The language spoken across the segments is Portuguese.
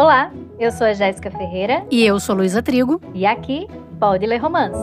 Olá, eu sou a Jéssica Ferreira. E eu sou Luísa Trigo. E aqui, pode ler romance.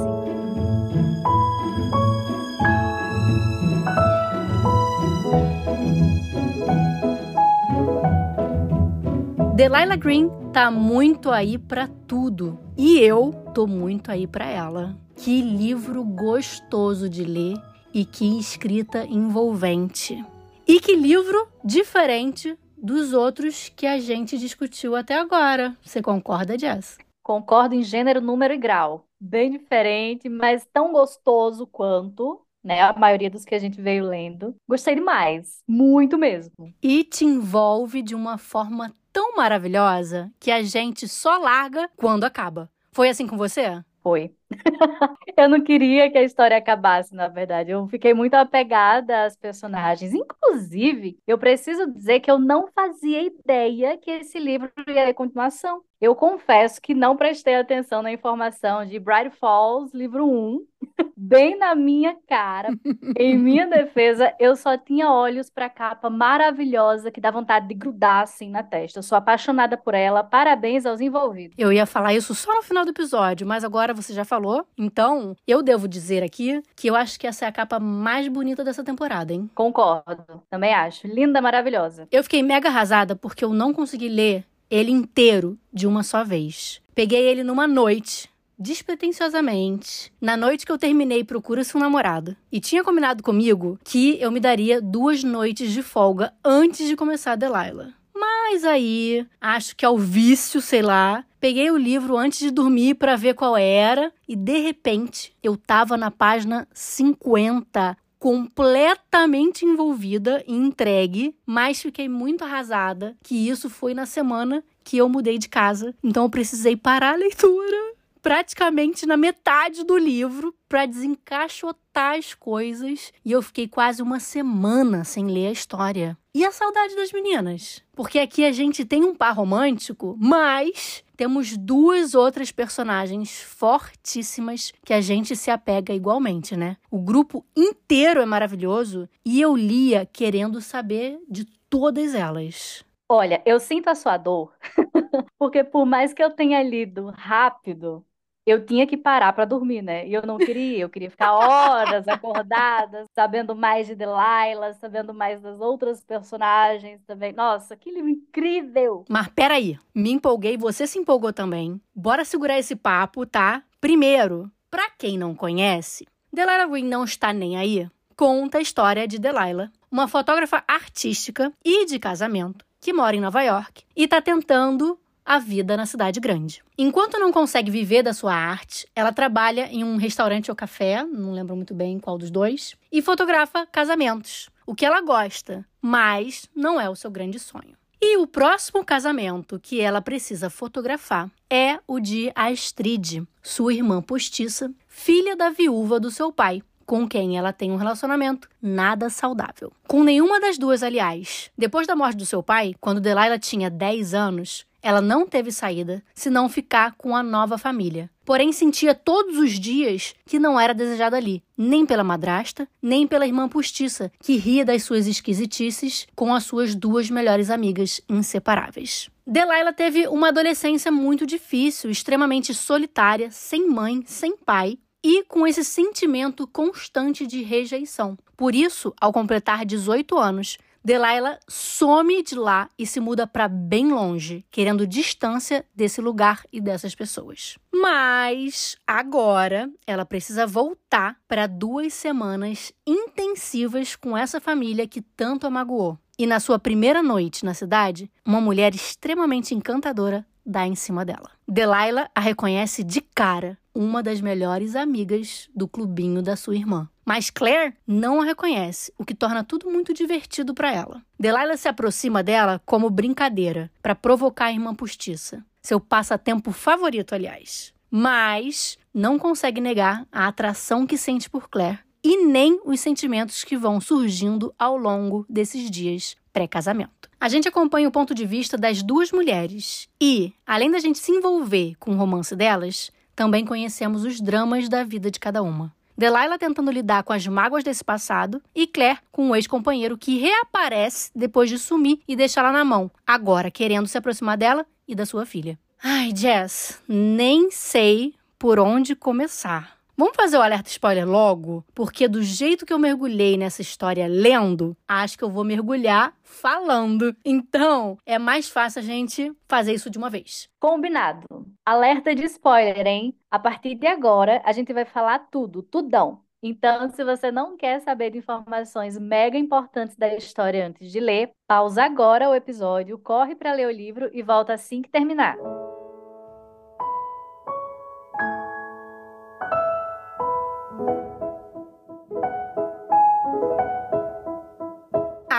Delilah Green tá muito aí para tudo. E eu tô muito aí para ela. Que livro gostoso de ler e que escrita envolvente. E que livro diferente dos outros que a gente discutiu até agora. Você concorda, Jess? Concordo em gênero, número e grau. Bem diferente, mas tão gostoso quanto, né? A maioria dos que a gente veio lendo. Gostei demais, muito mesmo. E te envolve de uma forma tão maravilhosa que a gente só larga quando acaba. Foi assim com você? Foi. eu não queria que a história acabasse, na verdade. Eu fiquei muito apegada às personagens. Inclusive, eu preciso dizer que eu não fazia ideia que esse livro ia ter continuação. Eu confesso que não prestei atenção na informação de Bright Falls, livro 1, bem na minha cara. em minha defesa, eu só tinha olhos para a capa maravilhosa que dá vontade de grudar assim na testa. Eu sou apaixonada por ela. Parabéns aos envolvidos. Eu ia falar isso só no final do episódio, mas agora você já falou. Então, eu devo dizer aqui que eu acho que essa é a capa mais bonita dessa temporada, hein? Concordo. Também acho. Linda, maravilhosa. Eu fiquei mega arrasada porque eu não consegui ler ele inteiro de uma só vez. Peguei ele numa noite, despretensiosamente, na noite que eu terminei Procura-se um Namorado. E tinha combinado comigo que eu me daria duas noites de folga antes de começar a Delilah. Mas aí, acho que ao vício, sei lá, peguei o livro antes de dormir para ver qual era e de repente eu tava na página 50 completamente envolvida e entregue, mas fiquei muito arrasada que isso foi na semana que eu mudei de casa. Então eu precisei parar a leitura praticamente na metade do livro para desencaixotar as coisas e eu fiquei quase uma semana sem ler a história. E a saudade das meninas? Porque aqui a gente tem um par romântico, mas temos duas outras personagens fortíssimas que a gente se apega igualmente, né? O grupo inteiro é maravilhoso e eu lia querendo saber de todas elas. Olha, eu sinto a sua dor, porque por mais que eu tenha lido rápido, eu tinha que parar para dormir, né? E eu não queria, eu queria ficar horas acordada, sabendo mais de Delilah, sabendo mais das outras personagens também. Nossa, que livro incrível! Mas peraí, me empolguei, você se empolgou também. Bora segurar esse papo, tá? Primeiro, para quem não conhece, Delilah Green não está nem aí. Conta a história de Delilah, uma fotógrafa artística e de casamento que mora em Nova York e está tentando a vida na cidade grande. Enquanto não consegue viver da sua arte, ela trabalha em um restaurante ou café, não lembro muito bem qual dos dois, e fotografa casamentos, o que ela gosta, mas não é o seu grande sonho. E o próximo casamento que ela precisa fotografar é o de Astrid, sua irmã postiça, filha da viúva do seu pai, com quem ela tem um relacionamento nada saudável. Com nenhuma das duas, aliás. Depois da morte do seu pai, quando Delilah tinha 10 anos, ela não teve saída senão ficar com a nova família. Porém, sentia todos os dias que não era desejada ali, nem pela madrasta, nem pela irmã postiça, que ria das suas esquisitices com as suas duas melhores amigas inseparáveis. Delilah teve uma adolescência muito difícil, extremamente solitária, sem mãe, sem pai, e com esse sentimento constante de rejeição. Por isso, ao completar 18 anos, Delilah some de lá e se muda para bem longe, querendo distância desse lugar e dessas pessoas. Mas agora ela precisa voltar para duas semanas intensivas com essa família que tanto a magoou. E na sua primeira noite na cidade, uma mulher extremamente encantadora dá em cima dela. Delilah a reconhece de cara, uma das melhores amigas do clubinho da sua irmã. Mas Claire não a reconhece, o que torna tudo muito divertido para ela. Delilah se aproxima dela como brincadeira, para provocar a irmã postiça. Seu passatempo favorito, aliás. Mas não consegue negar a atração que sente por Claire e nem os sentimentos que vão surgindo ao longo desses dias pré-casamento. A gente acompanha o ponto de vista das duas mulheres e, além da gente se envolver com o romance delas, também conhecemos os dramas da vida de cada uma. Delilah tentando lidar com as mágoas desse passado e Claire com um ex-companheiro que reaparece depois de sumir e deixá-la na mão, agora querendo se aproximar dela e da sua filha. Ai, Jess, nem sei por onde começar. Vamos fazer o alerta spoiler logo? Porque do jeito que eu mergulhei nessa história lendo, acho que eu vou mergulhar falando. Então, é mais fácil a gente fazer isso de uma vez. Combinado. Alerta de spoiler, hein? A partir de agora, a gente vai falar tudo, tudão. Então, se você não quer saber de informações mega importantes da história antes de ler, pausa agora o episódio, corre para ler o livro e volta assim que terminar.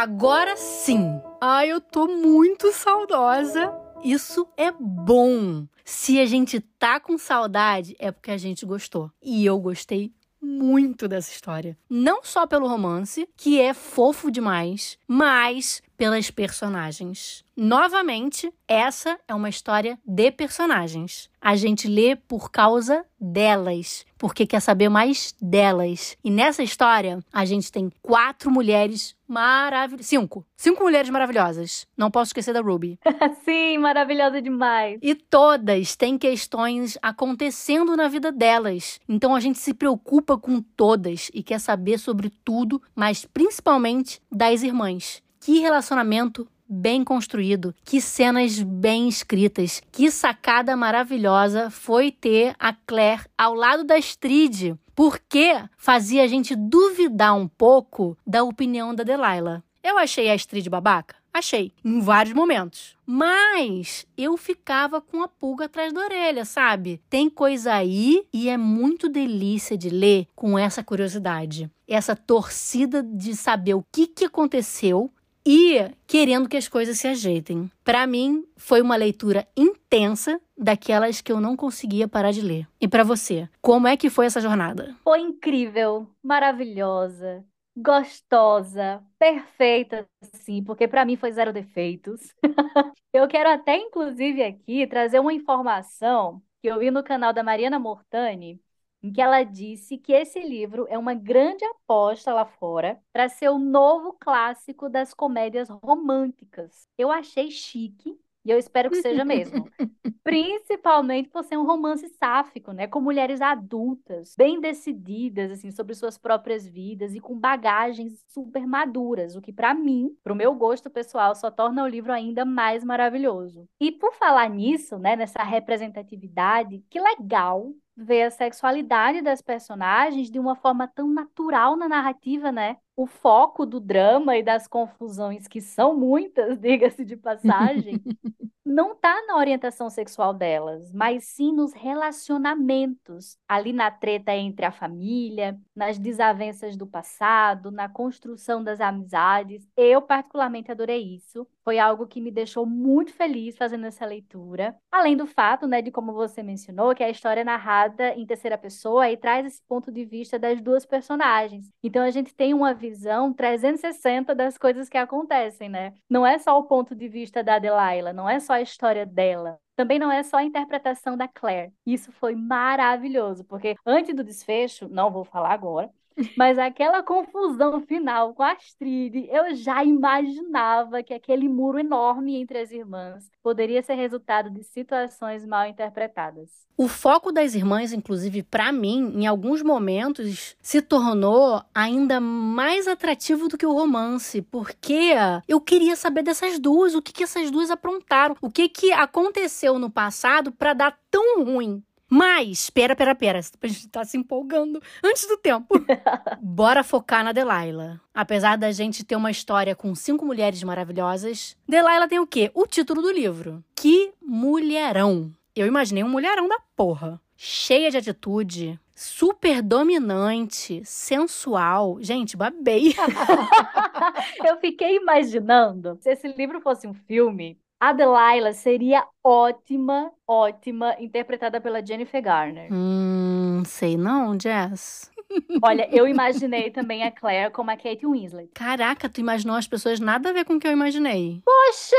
Agora sim. Ai, eu tô muito saudosa. Isso é bom. Se a gente tá com saudade, é porque a gente gostou. E eu gostei muito dessa história. Não só pelo romance, que é fofo demais, mas pelas personagens. Novamente, essa é uma história de personagens. A gente lê por causa delas, porque quer saber mais delas. E nessa história, a gente tem quatro mulheres maravilhosas. Cinco. Cinco mulheres maravilhosas. Não posso esquecer da Ruby. Sim, maravilhosa demais. E todas têm questões acontecendo na vida delas. Então a gente se preocupa com todas e quer saber sobre tudo, mas principalmente das irmãs. Que relacionamento bem construído, que cenas bem escritas, que sacada maravilhosa foi ter a Claire ao lado da Astrid, porque fazia a gente duvidar um pouco da opinião da Delilah. Eu achei a Astrid babaca? Achei, em vários momentos. Mas eu ficava com a pulga atrás da orelha, sabe? Tem coisa aí e é muito delícia de ler com essa curiosidade. Essa torcida de saber o que, que aconteceu e querendo que as coisas se ajeitem. Para mim, foi uma leitura intensa daquelas que eu não conseguia parar de ler. E para você, como é que foi essa jornada? Foi incrível, maravilhosa, gostosa, perfeita, sim, porque para mim foi zero defeitos. eu quero até inclusive aqui trazer uma informação que eu vi no canal da Mariana Mortani, em que ela disse que esse livro é uma grande aposta lá fora para ser o novo clássico das comédias românticas. Eu achei chique e eu espero que seja mesmo. Principalmente por ser um romance sáfico, né? Com mulheres adultas, bem decididas, assim, sobre suas próprias vidas e com bagagens super maduras, o que para mim, pro meu gosto pessoal, só torna o livro ainda mais maravilhoso. E por falar nisso, né, nessa representatividade, que legal ver a sexualidade das personagens de uma forma tão natural na narrativa, né? O foco do drama e das confusões, que são muitas, diga-se de passagem, não está na orientação sexual delas, mas sim nos relacionamentos, ali na treta entre a família, nas desavenças do passado, na construção das amizades. Eu, particularmente, adorei isso. Foi algo que me deixou muito feliz fazendo essa leitura. Além do fato, né, de como você mencionou, que a história é narrada em terceira pessoa e traz esse ponto de vista das duas personagens. Então a gente tem uma visão 360 das coisas que acontecem, né? Não é só o ponto de vista da Delilah, não é só a história dela. Também não é só a interpretação da Claire. Isso foi maravilhoso, porque antes do desfecho, não vou falar agora, mas aquela confusão final com a Astrid, eu já imaginava que aquele muro enorme entre as irmãs poderia ser resultado de situações mal interpretadas. O foco das irmãs, inclusive para mim, em alguns momentos se tornou ainda mais atrativo do que o romance, porque eu queria saber dessas duas, o que, que essas duas aprontaram, o que, que aconteceu no passado para dar tão ruim mas, pera, pera, pera. A gente tá se empolgando antes do tempo. Bora focar na Delilah. Apesar da gente ter uma história com cinco mulheres maravilhosas, Delilah tem o quê? O título do livro. Que mulherão. Eu imaginei um mulherão da porra. Cheia de atitude, super dominante, sensual. Gente, babei. Eu fiquei imaginando se esse livro fosse um filme, a Delilah seria ótima, ótima, interpretada pela Jennifer Garner. Hum, sei não, Jess. Olha, eu imaginei também a Claire como a Kate Winslet. Caraca, tu imaginou as pessoas nada a ver com o que eu imaginei. Poxa!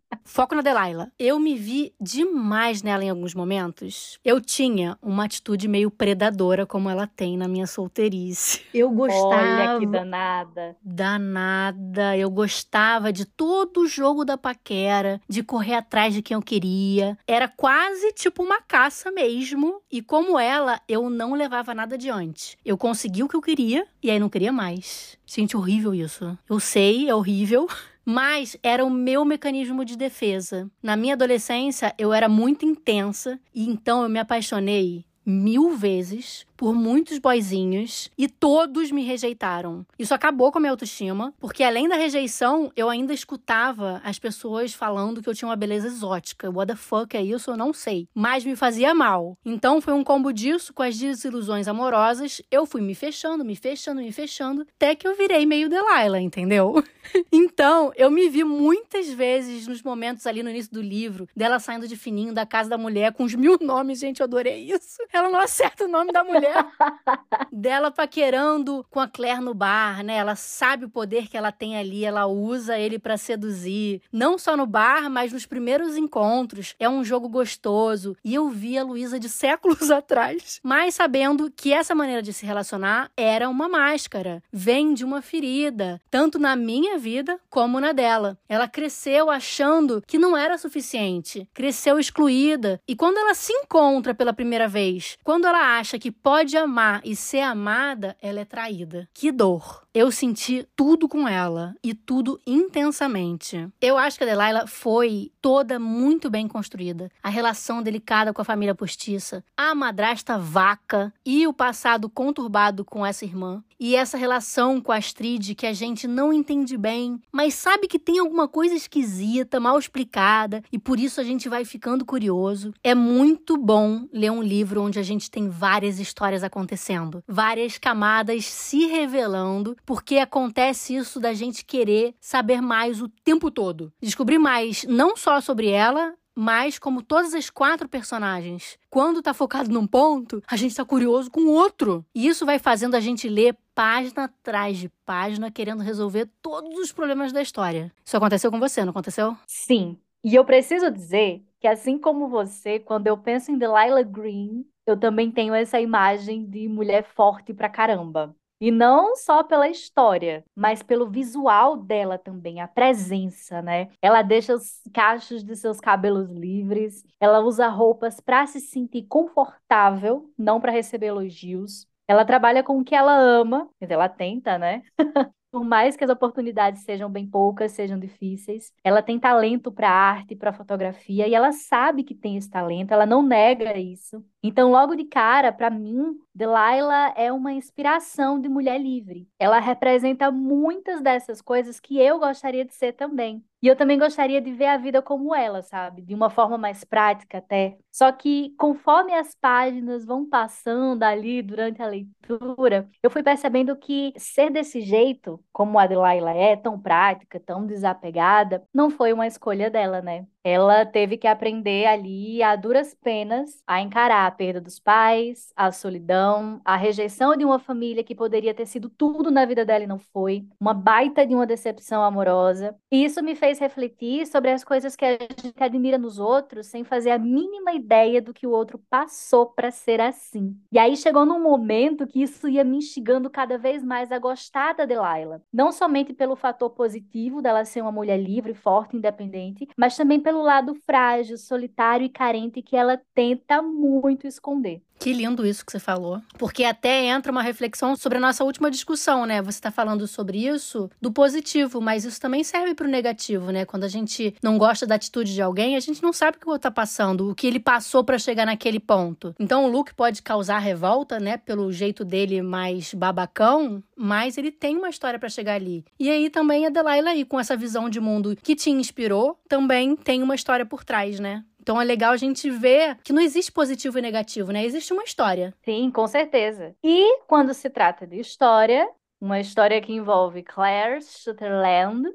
foco na Delilah. Eu me vi demais nela em alguns momentos. Eu tinha uma atitude meio predadora, como ela tem na minha solteirice. Eu gostava. Olha que danada. Danada. Eu gostava de todo o jogo da paquera, de correr atrás de quem eu queria. Era quase tipo uma caça mesmo. E como ela, eu não levava nada adiante. Eu consegui o que eu queria e aí não queria mais. Gente, horrível isso. Eu sei, é horrível. Mas era o meu mecanismo de defesa. Na minha adolescência, eu era muito intensa e então eu me apaixonei mil vezes por muitos boizinhos e todos me rejeitaram. Isso acabou com a minha autoestima, porque além da rejeição, eu ainda escutava as pessoas falando que eu tinha uma beleza exótica. What the fuck é isso? Eu não sei. Mas me fazia mal. Então foi um combo disso com as desilusões amorosas. Eu fui me fechando, me fechando, me fechando, até que eu virei meio Delilah, entendeu? então, eu me vi muitas vezes nos momentos ali no início do livro, dela saindo de fininho da casa da mulher com os mil nomes. Gente, eu adorei isso. Ela não acerta o nome da mulher. dela paquerando com a Claire no bar, né? Ela sabe o poder que ela tem ali, ela usa ele para seduzir. Não só no bar, mas nos primeiros encontros. É um jogo gostoso. E eu vi a Luísa de séculos atrás, mas sabendo que essa maneira de se relacionar era uma máscara. Vem de uma ferida, tanto na minha vida como na dela. Ela cresceu achando que não era suficiente, cresceu excluída. E quando ela se encontra pela primeira vez, quando ela acha que pode de amar e ser amada, ela é traída. Que dor. Eu senti tudo com ela e tudo intensamente. Eu acho que a Delilah foi toda muito bem construída. A relação delicada com a família postiça, a madrasta vaca e o passado conturbado com essa irmã. E essa relação com a Astrid que a gente não entende bem, mas sabe que tem alguma coisa esquisita, mal explicada, e por isso a gente vai ficando curioso. É muito bom ler um livro onde a gente tem várias histórias acontecendo, várias camadas se revelando porque acontece isso da gente querer saber mais o tempo todo. Descobrir mais não só sobre ela, mas como todas as quatro personagens, quando tá focado num ponto, a gente tá curioso com o outro. E isso vai fazendo a gente ler página atrás de página, querendo resolver todos os problemas da história. Isso aconteceu com você, não aconteceu? Sim. E eu preciso dizer que, assim como você, quando eu penso em Delilah Green, eu também tenho essa imagem de mulher forte pra caramba. E não só pela história, mas pelo visual dela também, a presença, né? Ela deixa os cachos de seus cabelos livres, ela usa roupas para se sentir confortável, não para receber elogios. Ela trabalha com o que ela ama, ela tenta, né? Por mais que as oportunidades sejam bem poucas, sejam difíceis, ela tem talento para arte, para fotografia, e ela sabe que tem esse talento, ela não nega isso. Então, logo de cara, para mim, Delilah é uma inspiração de mulher livre. Ela representa muitas dessas coisas que eu gostaria de ser também. E eu também gostaria de ver a vida como ela, sabe? De uma forma mais prática até. Só que conforme as páginas vão passando ali durante a leitura, eu fui percebendo que ser desse jeito, como a Delilah é, tão prática, tão desapegada, não foi uma escolha dela, né? ela teve que aprender ali a duras penas a encarar a perda dos pais, a solidão, a rejeição de uma família que poderia ter sido tudo na vida dela e não foi, uma baita de uma decepção amorosa. E isso me fez refletir sobre as coisas que a gente admira nos outros sem fazer a mínima ideia do que o outro passou para ser assim. E aí chegou num momento que isso ia me instigando cada vez mais a gostar da Delilah, não somente pelo fator positivo dela ser uma mulher livre, forte, independente, mas também pelo lado frágil, solitário e carente que ela tenta muito esconder. Que lindo isso que você falou. Porque até entra uma reflexão sobre a nossa última discussão, né? Você está falando sobre isso do positivo, mas isso também serve para o negativo, né? Quando a gente não gosta da atitude de alguém, a gente não sabe o que o outro tá passando, o que ele passou para chegar naquele ponto. Então o Luke pode causar revolta, né? Pelo jeito dele mais babacão, mas ele tem uma história para chegar ali. E aí também a Delilah aí, com essa visão de mundo que te inspirou, também tem uma história por trás, né? Então é legal a gente ver que não existe positivo e negativo, né? Existe uma história. Sim, com certeza. E quando se trata de história, uma história que envolve Claire Sutherland.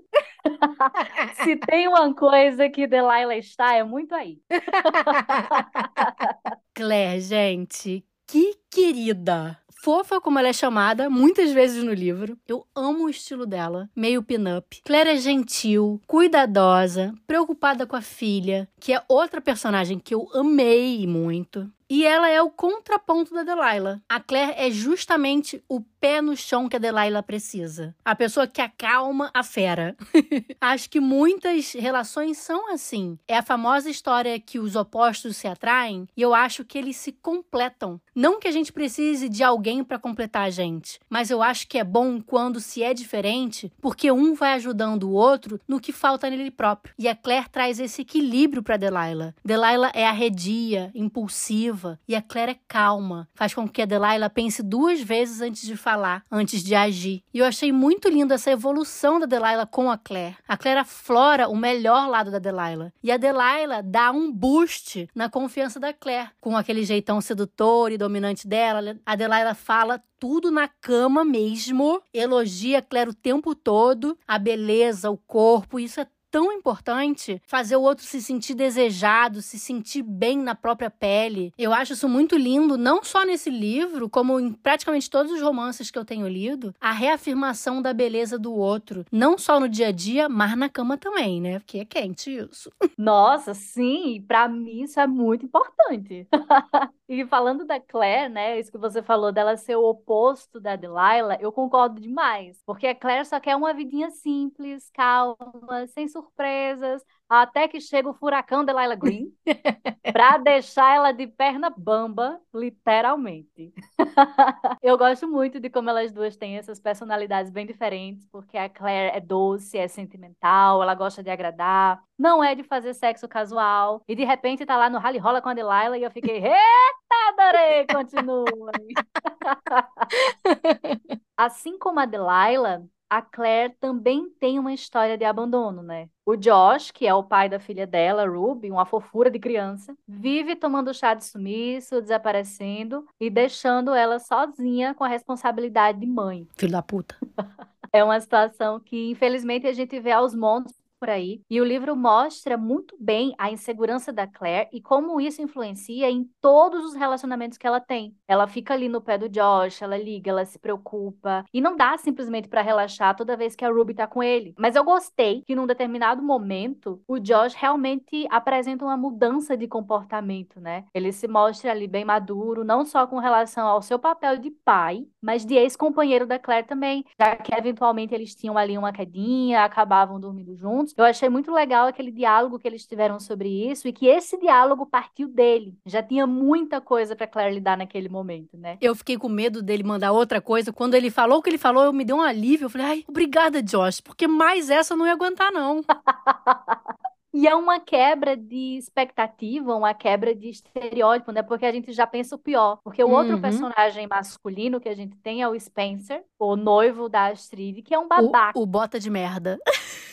se tem uma coisa que Delilah está, é muito aí. Claire, gente, que querida. fofa como ela é chamada muitas vezes no livro. Eu amo o estilo dela, meio pin-up. Claire é gentil, cuidadosa, preocupada com a filha, que é outra personagem que eu amei muito. E ela é o contraponto da Delilah. A Claire é justamente o pé no chão que a Delilah precisa. A pessoa que acalma a fera. Acho que muitas relações são assim. É a famosa história que os opostos se atraem e eu acho que eles se completam. Não que a gente precise de alguém para completar a gente, mas eu acho que é bom quando se é diferente, porque um vai ajudando o outro no que falta nele próprio. E a Claire traz esse equilíbrio para Delilah. Delilah é arredia, impulsiva, e a Claire é calma, faz com que a Delilah pense duas vezes antes de falar, antes de agir. E eu achei muito lindo essa evolução da Delilah com a Claire. A Claire aflora o melhor lado da Delilah. E a Delilah dá um boost na confiança da Claire, com aquele jeitão sedutor e dominante dela. A Delilah fala tudo na cama mesmo, elogia a Claire o tempo todo, a beleza, o corpo, isso é tão importante fazer o outro se sentir desejado, se sentir bem na própria pele. Eu acho isso muito lindo, não só nesse livro, como em praticamente todos os romances que eu tenho lido, a reafirmação da beleza do outro, não só no dia a dia, mas na cama também, né? Porque é quente isso. Nossa, sim, para mim isso é muito importante. e falando da Claire, né, isso que você falou dela ser o oposto da Delilah, eu concordo demais, porque a Claire só quer uma vidinha simples, calma, sem surpresas, até que chega o furacão de Laila Green para deixar ela de perna bamba, literalmente. Eu gosto muito de como elas duas têm essas personalidades bem diferentes, porque a Claire é doce, é sentimental, ela gosta de agradar, não é de fazer sexo casual, e de repente tá lá no rally rola com a Delilah e eu fiquei, eita, adorei, continua. assim como a Delilah, a Claire também tem uma história de abandono, né? O Josh, que é o pai da filha dela, Ruby, uma fofura de criança, vive tomando chá de sumiço, desaparecendo e deixando ela sozinha com a responsabilidade de mãe. Filho da puta. É uma situação que, infelizmente, a gente vê aos montes por aí. E o livro mostra muito bem a insegurança da Claire e como isso influencia em todos os relacionamentos que ela tem. Ela fica ali no pé do Josh, ela liga, ela se preocupa. E não dá simplesmente para relaxar toda vez que a Ruby tá com ele. Mas eu gostei que num determinado momento o Josh realmente apresenta uma mudança de comportamento, né? Ele se mostra ali bem maduro, não só com relação ao seu papel de pai, mas de ex-companheiro da Claire também, já que eventualmente eles tinham ali uma quedinha, acabavam dormindo juntos juntos. Eu achei muito legal aquele diálogo que eles tiveram sobre isso e que esse diálogo partiu dele. Já tinha muita coisa para Claire lidar naquele momento, né? Eu fiquei com medo dele mandar outra coisa. Quando ele falou o que ele falou, eu me deu um alívio. Eu falei, ai, obrigada, Josh, porque mais essa eu não ia aguentar, não. E é uma quebra de expectativa, uma quebra de estereótipo, né? Porque a gente já pensa o pior. Porque o uhum. outro personagem masculino que a gente tem é o Spencer, o noivo da Astrid, que é um babaca. O, o bota de merda.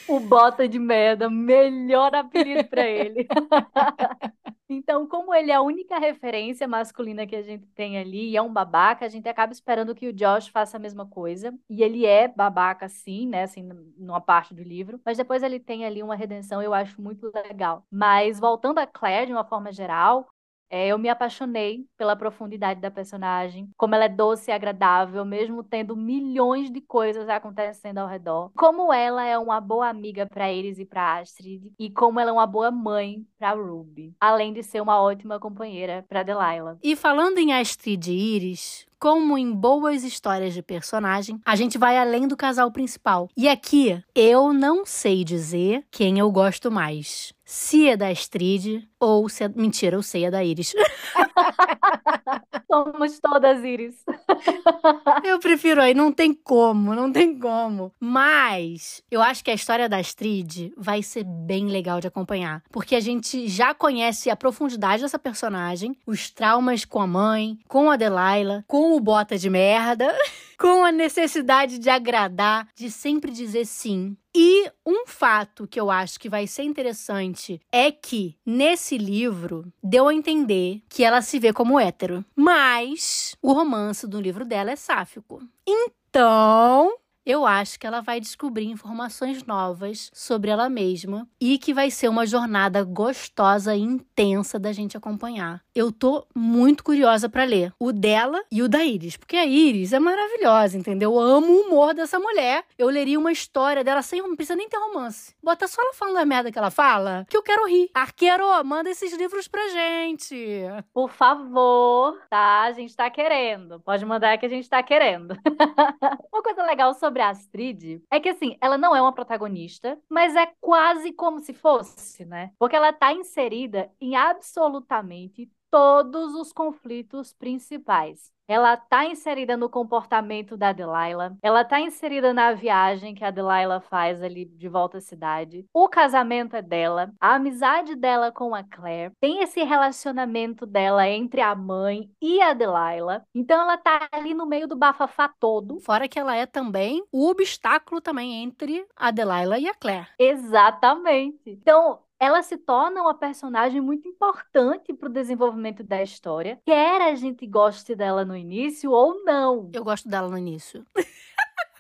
O bota de merda, melhor apelido para ele. Então, como ele é a única referência masculina que a gente tem ali e é um babaca, a gente acaba esperando que o Josh faça a mesma coisa. E ele é babaca, sim, né? Assim, numa parte do livro. Mas depois ele tem ali uma redenção, eu acho muito legal. Mas voltando a Claire, de uma forma geral, é, eu me apaixonei pela profundidade da personagem, como ela é doce e agradável, mesmo tendo milhões de coisas acontecendo ao redor. Como ela é uma boa amiga para Iris e para Astrid, e como ela é uma boa mãe para Ruby, além de ser uma ótima companheira para Delilah. E falando em Astrid e Iris, como em boas histórias de personagem, a gente vai além do casal principal. E aqui, eu não sei dizer quem eu gosto mais. Se é da Astrid ou se é... Mentira, eu sei, é da Iris. Somos todas Iris. eu prefiro aí, não tem como, não tem como. Mas eu acho que a história da Astrid vai ser bem legal de acompanhar. Porque a gente já conhece a profundidade dessa personagem, os traumas com a mãe, com a Delilah, com o bota de merda. com a necessidade de agradar, de sempre dizer sim. E um fato que eu acho que vai ser interessante é que nesse livro deu a entender que ela se vê como hétero, mas o romance do livro dela é sáfico. Então, Eu acho que ela vai descobrir informações novas sobre ela mesma e que vai ser uma jornada gostosa e intensa da gente acompanhar. Eu tô muito curiosa para ler o dela e o da Iris, porque a Iris é maravilhosa, entendeu? Eu amo o humor dessa mulher. Eu leria uma história dela sem, não precisa nem ter romance. Bota só ela falando a merda que ela fala, que eu quero rir. Arqueiro, manda esses livros pra gente. Por favor, tá? A gente tá querendo. Pode mandar que a gente tá querendo. uma coisa legal sobre a Astrid é que, assim, ela não é uma protagonista, mas é quase como se fosse, né? Porque ela tá inserida em absolutamente todos os conflitos principais. Ela tá inserida no comportamento da Delilah. Ela tá inserida na viagem que a Delilah faz ali de volta à cidade. O casamento é dela. A amizade dela com a Claire. Tem esse relacionamento dela entre a mãe e a Delilah. Então ela tá ali no meio do bafafá todo. Fora que ela é também o obstáculo também entre a Delilah e a Claire. Exatamente. Então, ela se torna uma personagem muito importante para o desenvolvimento da história, quer a gente goste dela no início ou não. Eu gosto dela no início.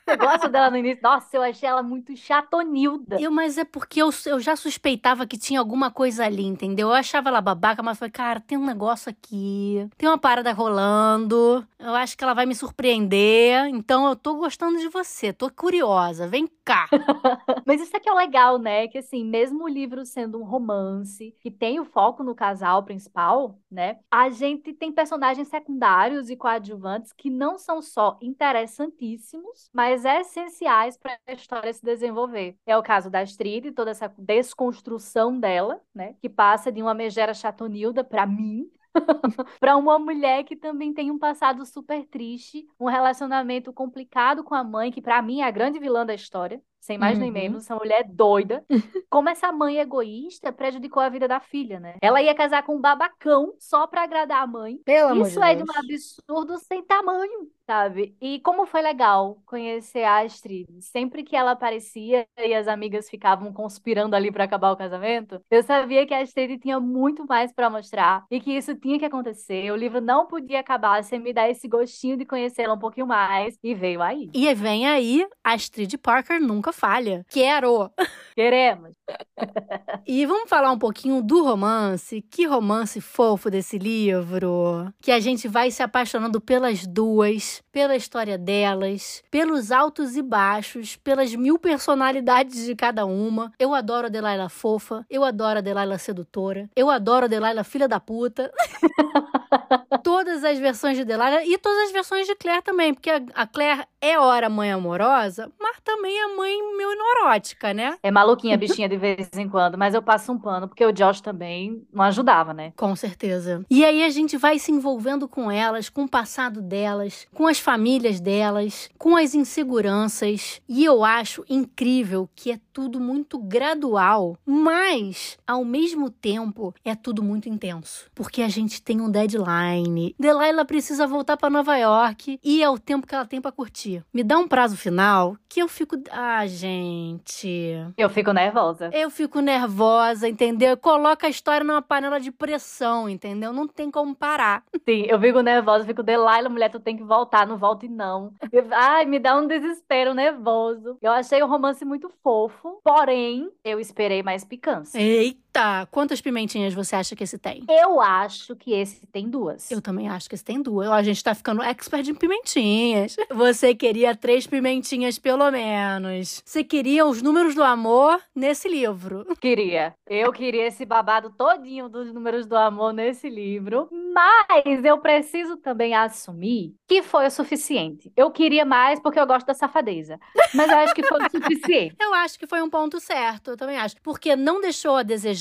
Você gosta dela no início? Nossa, eu achei ela muito chatonilda. Eu, mas é porque eu, eu já suspeitava que tinha alguma coisa ali, entendeu? Eu achava ela babaca, mas falei, cara, tem um negócio aqui. Tem uma parada rolando. Eu acho que ela vai me surpreender. Então eu tô gostando de você, tô curiosa. Vem cá. mas isso aqui é legal, né? Que assim, mesmo o livro sendo um romance, que tem o foco no casal principal, né? A gente tem personagens secundários e coadjuvantes que não são só interessantíssimos, mas mas essenciais para a história se desenvolver. É o caso da Astrid, toda essa desconstrução dela, né, que passa de uma megera chatonilda para mim, para uma mulher que também tem um passado super triste, um relacionamento complicado com a mãe, que para mim é a grande vilã da história, sem mais uhum. nem menos, essa mulher doida. Como essa mãe egoísta prejudicou a vida da filha, né? Ela ia casar com um babacão só para agradar a mãe. Pelo Isso é de um absurdo sem tamanho, sabe? E como foi legal conhecer a Astrid. Sempre que ela aparecia e as amigas ficavam conspirando ali para acabar o casamento, eu sabia que a Astrid tinha muito mais para mostrar e que isso tinha que acontecer. O livro não podia acabar sem me dar esse gostinho de conhecê-la um pouquinho mais e veio aí. E vem aí, a Astrid Parker nunca falha. Quero! Queremos! e vamos falar um pouquinho do romance. Que romance fofo desse livro. Que a gente vai se apaixonando pelas duas, pela história delas, pelos altos e baixos, pelas mil personalidades de cada uma. Eu adoro a Delilah fofa, eu adoro a Delilah sedutora, eu adoro a Delilah filha da puta. todas as versões de Delilah e todas as versões de Claire também, porque a Claire é hora mãe amorosa, mas também é mãe meio neurótica, né? É maluquinha bichinha de vez em quando, mas eu passo um pano, porque o Josh também não ajudava, né? Com certeza. E aí a gente vai se envolvendo com elas, com o passado delas, com as famílias delas, com as inseguranças. E eu acho incrível que é tudo muito gradual, mas ao mesmo tempo é tudo muito intenso, porque a gente tem um deadline. Delilah precisa voltar para Nova York e é o tempo que ela tem para curtir. Me dá um prazo final que eu fico, ah, gente. Eu fico nervosa. Eu fico nervosa, entendeu? Coloca a história numa panela de pressão, entendeu? Não tem como parar. Sim, eu fico nervosa, fico Delilah, mulher, tu tem que voltar, não volte não. Ai, me dá um desespero nervoso. Eu achei o romance muito fofo, porém, eu esperei mais picância. Eita, quantas pimentinhas você acha que esse tem? Eu acho que esse tem duas. Eu também acho que esse tem duas. A gente tá ficando expert em pimentinhas. Você queria três pimentinhas pelo menos. Você queria os números do amor nesse livro. Queria. Eu queria esse babado todinho dos números do amor nesse livro. Mas eu preciso também assumir que foi o suficiente. Eu queria mais porque eu gosto da safadeza. Mas eu acho que foi o suficiente. eu acho que foi um ponto certo, eu também acho. Porque não deixou a desejar,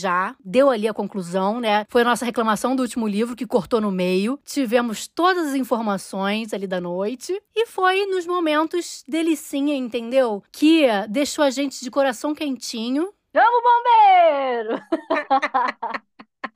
deu ali a conclusão, né? Foi a nossa reclamação do último livro que cortou no meio. Tivemos todas as informações ali da noite. E foi nos momentos delicinha, entendeu? Que deixou a gente de coração quentinho. Vamos, bombeiro!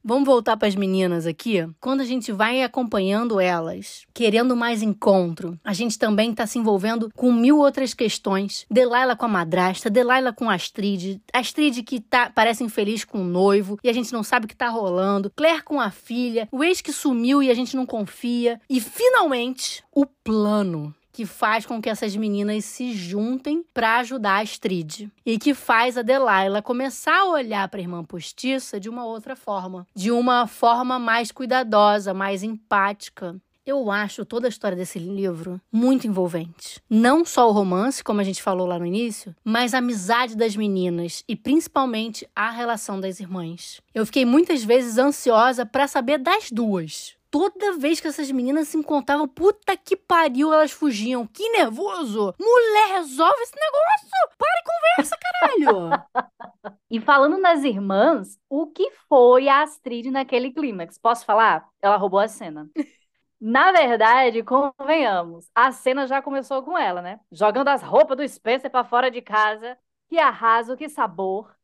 Vamos voltar para as meninas aqui. Quando a gente vai acompanhando elas, querendo mais encontro, a gente também está se envolvendo com mil outras questões. Delilah com a madrasta, Delilah com a Astrid, Astrid que tá, parece infeliz com o noivo e a gente não sabe o que tá rolando, Claire com a filha, o ex que sumiu e a gente não confia. E finalmente, o plano que faz com que essas meninas se juntem para ajudar a Astrid e que faz a Delilah começar a olhar para a irmã postiça de uma outra forma, de uma forma mais cuidadosa, mais empática. Eu acho toda a história desse livro muito envolvente. Não só o romance, como a gente falou lá no início, mas a amizade das meninas e principalmente a relação das irmãs. Eu fiquei muitas vezes ansiosa para saber das duas. Toda vez que essas meninas se encontravam, puta que pariu, elas fugiam. Que nervoso! Mulher, resolve esse negócio! Para e conversa, caralho! e falando nas irmãs, o que foi a Astrid naquele clímax? Posso falar? Ela roubou a cena. Na verdade, convenhamos, a cena já começou com ela, né? Jogando as roupas do Spencer para fora de casa. Que arraso, que sabor.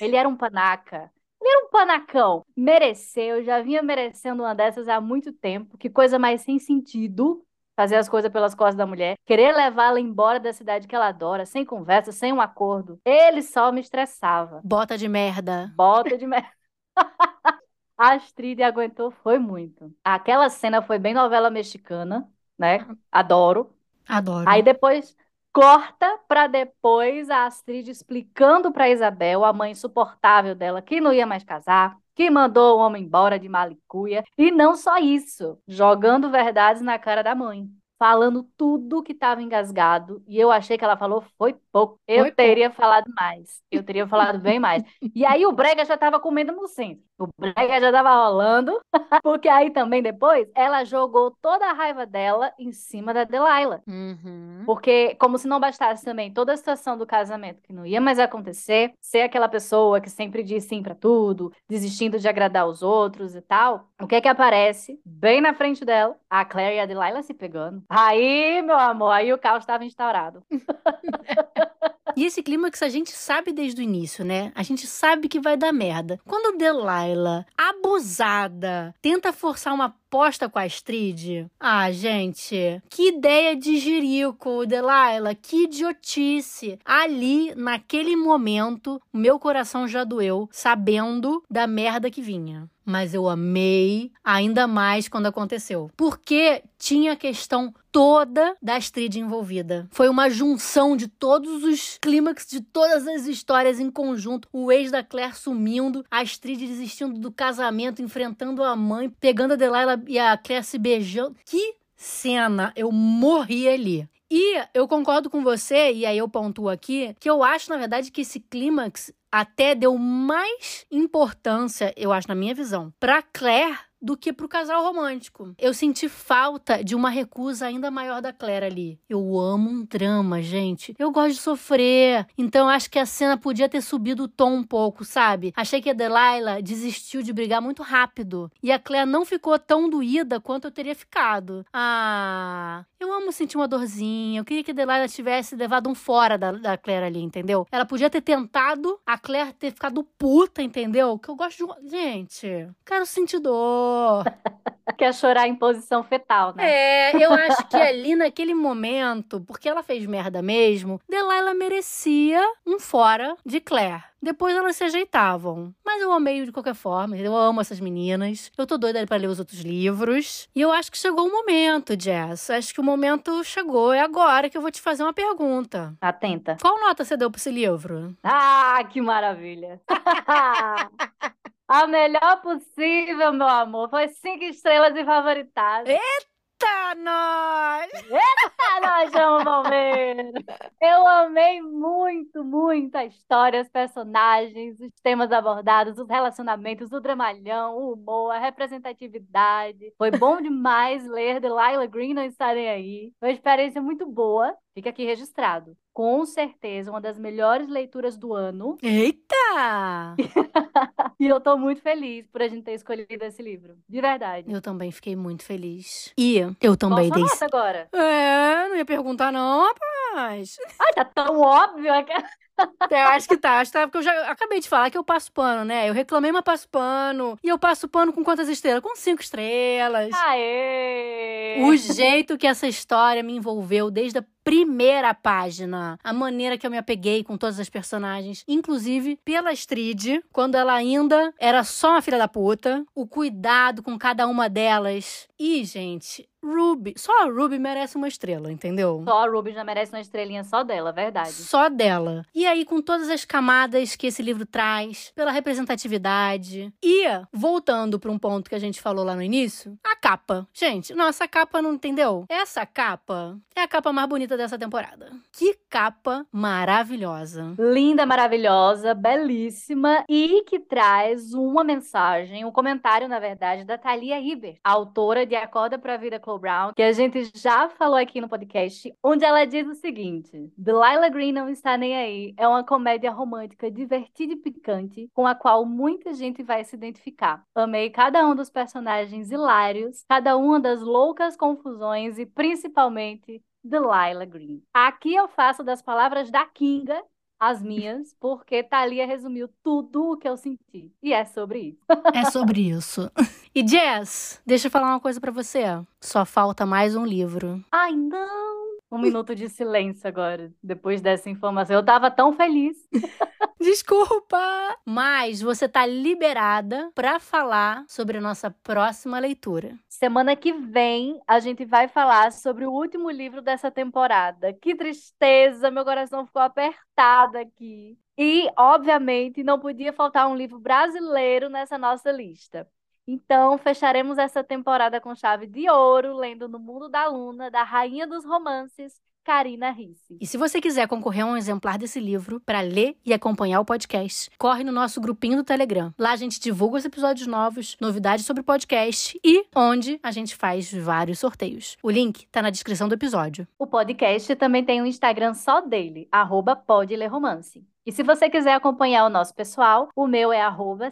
Ele era um panaca. Era um panacão. Mereceu, já vinha merecendo uma dessas há muito tempo. Que coisa mais sem sentido fazer as coisas pelas costas da mulher, querer levá-la embora da cidade que ela adora, sem conversa, sem um acordo. Ele só me estressava. Bota de merda. Bota de merda. A Astrid aguentou foi muito. Aquela cena foi bem novela mexicana, né? Adoro. Adoro. Aí depois corta para depois a Astrid explicando para Isabel, a mãe insuportável dela, que não ia mais casar, que mandou o homem embora de Malicuia, e não só isso, jogando verdades na cara da mãe falando tudo que estava engasgado e eu achei que ela falou foi pouco. Eu foi teria pouco. falado mais. Eu teria falado bem mais. E aí o Brega já estava comendo no centro. O Brega já estava rolando, porque aí também depois ela jogou toda a raiva dela em cima da Delilah. Uhum. Porque como se não bastasse também toda a situação do casamento que não ia mais acontecer, ser aquela pessoa que sempre diz sim para tudo, desistindo de agradar os outros e tal. O que é que aparece bem na frente dela? A Claire e a Delilah se pegando. Aí, meu amor, aí o caos estava instaurado. E esse clímax a gente sabe desde o início, né? A gente sabe que vai dar merda. Quando Delilah, abusada, tenta forçar uma aposta com a Astrid. Ah, gente, que ideia de jirico, Delilah, que idiotice. Ali, naquele momento, meu coração já doeu, sabendo da merda que vinha mas eu amei ainda mais quando aconteceu. Porque tinha a questão toda da Astrid envolvida. Foi uma junção de todos os clímax, de todas as histórias em conjunto. O ex da Claire sumindo, a Astrid desistindo do casamento, enfrentando a mãe, pegando a Delilah e a Claire se beijando. Que cena! Eu morri ali. E eu concordo com você, e aí eu pontuo aqui, que eu acho, na verdade, que esse clímax até deu mais importância, eu acho, na minha visão, pra Claire do que pro casal romântico. Eu senti falta de uma recusa ainda maior da Claire ali. Eu amo um drama, gente. Eu gosto de sofrer. Então acho que a cena podia ter subido o tom um pouco, sabe? Achei que a Delilah desistiu de brigar muito rápido. E a Claire não ficou tão doída quanto eu teria ficado. Ah, eu amo sentir uma dorzinha. Eu queria que a Delilah tivesse levado um fora da, da Claire ali, entendeu? Ela podia ter tentado, a Claire ter ficado puta, entendeu? Que eu gosto de. Gente, quero sentir dor. Quer chorar em posição fetal, né? É, eu acho que ali naquele momento, porque ela fez merda mesmo, Delilah merecia um fora de Claire. Depois elas se ajeitavam. Mas eu amei de qualquer forma. Eu amo essas meninas. Eu tô doida para ler os outros livros. E eu acho que chegou o momento, Jess. Acho que o momento chegou. É agora que eu vou te fazer uma pergunta. Atenta. Qual nota você deu pra esse livro? Ah, que maravilha! A melhor possível, meu amor. Foi cinco estrelas e favoritado. Eita, nós! Eita, nós vamos Palmeiras! Eu amei muito, muito a história, os personagens, os temas abordados, os relacionamentos, o dramalhão, o humor, a representatividade. Foi bom demais ler The Lila Green não estarem aí. Foi uma experiência muito boa. Fica aqui registrado com certeza uma das melhores leituras do ano. Eita! e eu tô muito feliz por a gente ter escolhido esse livro. De verdade. Eu também fiquei muito feliz. E eu também Qual dei. Nota agora? É, não ia perguntar, não, rapaz. Ai, tá tão óbvio. Eu acho que tá, acho que tá, porque eu já acabei de falar que eu passo pano, né? Eu reclamei, mas passo pano. E eu passo pano com quantas estrelas? Com cinco estrelas. Aê! O jeito que essa história me envolveu desde a primeira página. A maneira que eu me apeguei com todas as personagens, inclusive pela Astrid, quando ela ainda era só uma filha da puta, o cuidado com cada uma delas. E, gente, Ruby. Só a Ruby merece uma estrela, entendeu? Só a Ruby já merece uma estrelinha só dela, verdade. Só dela. E aí, com todas as camadas que esse livro traz, pela representatividade. E, voltando para um ponto que a gente falou lá no início, a capa. Gente, nossa capa não entendeu? Essa capa é a capa mais bonita dessa temporada. Que capa maravilhosa. Linda, maravilhosa, belíssima e que traz uma mensagem, um comentário, na verdade, da Thalia Hibbert, autora de Acorda pra Vida Chloe Brown, que a gente já falou aqui no podcast, onde ela diz o seguinte: Delilah Green não está nem aí. É uma comédia romântica divertida e picante, com a qual muita gente vai se identificar. Amei cada um dos personagens hilários, cada uma das loucas confusões e principalmente Delilah Green. Aqui eu faço das palavras da Kinga as minhas, porque Thalia resumiu tudo o que eu senti. E é sobre isso. é sobre isso. E Jess, deixa eu falar uma coisa para você. Só falta mais um livro. Ai, não! Um minuto de silêncio agora, depois dessa informação. Eu tava tão feliz. Desculpa! Mas você tá liberada para falar sobre a nossa próxima leitura. Semana que vem a gente vai falar sobre o último livro dessa temporada. Que tristeza, meu coração ficou apertado aqui. E, obviamente, não podia faltar um livro brasileiro nessa nossa lista. Então, fecharemos essa temporada com chave de ouro, lendo No Mundo da Luna, da Rainha dos Romances, Karina Risse. E se você quiser concorrer a um exemplar desse livro para ler e acompanhar o podcast, corre no nosso grupinho do Telegram. Lá a gente divulga os episódios novos, novidades sobre o podcast e onde a gente faz vários sorteios. O link tá na descrição do episódio. O podcast também tem um Instagram só dele, arroba Romance. E se você quiser acompanhar o nosso pessoal, o meu é arroba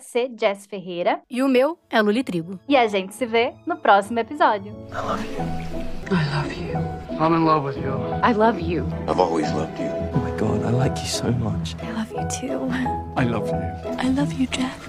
Ferreira. E o meu é Luli Trigo. E a gente se vê no próximo episódio. I love you. I love you. I'm in love with you. I love you. I've always loved you. Oh my god, I like you so much. I love you too. I love you. I love you, Jeff.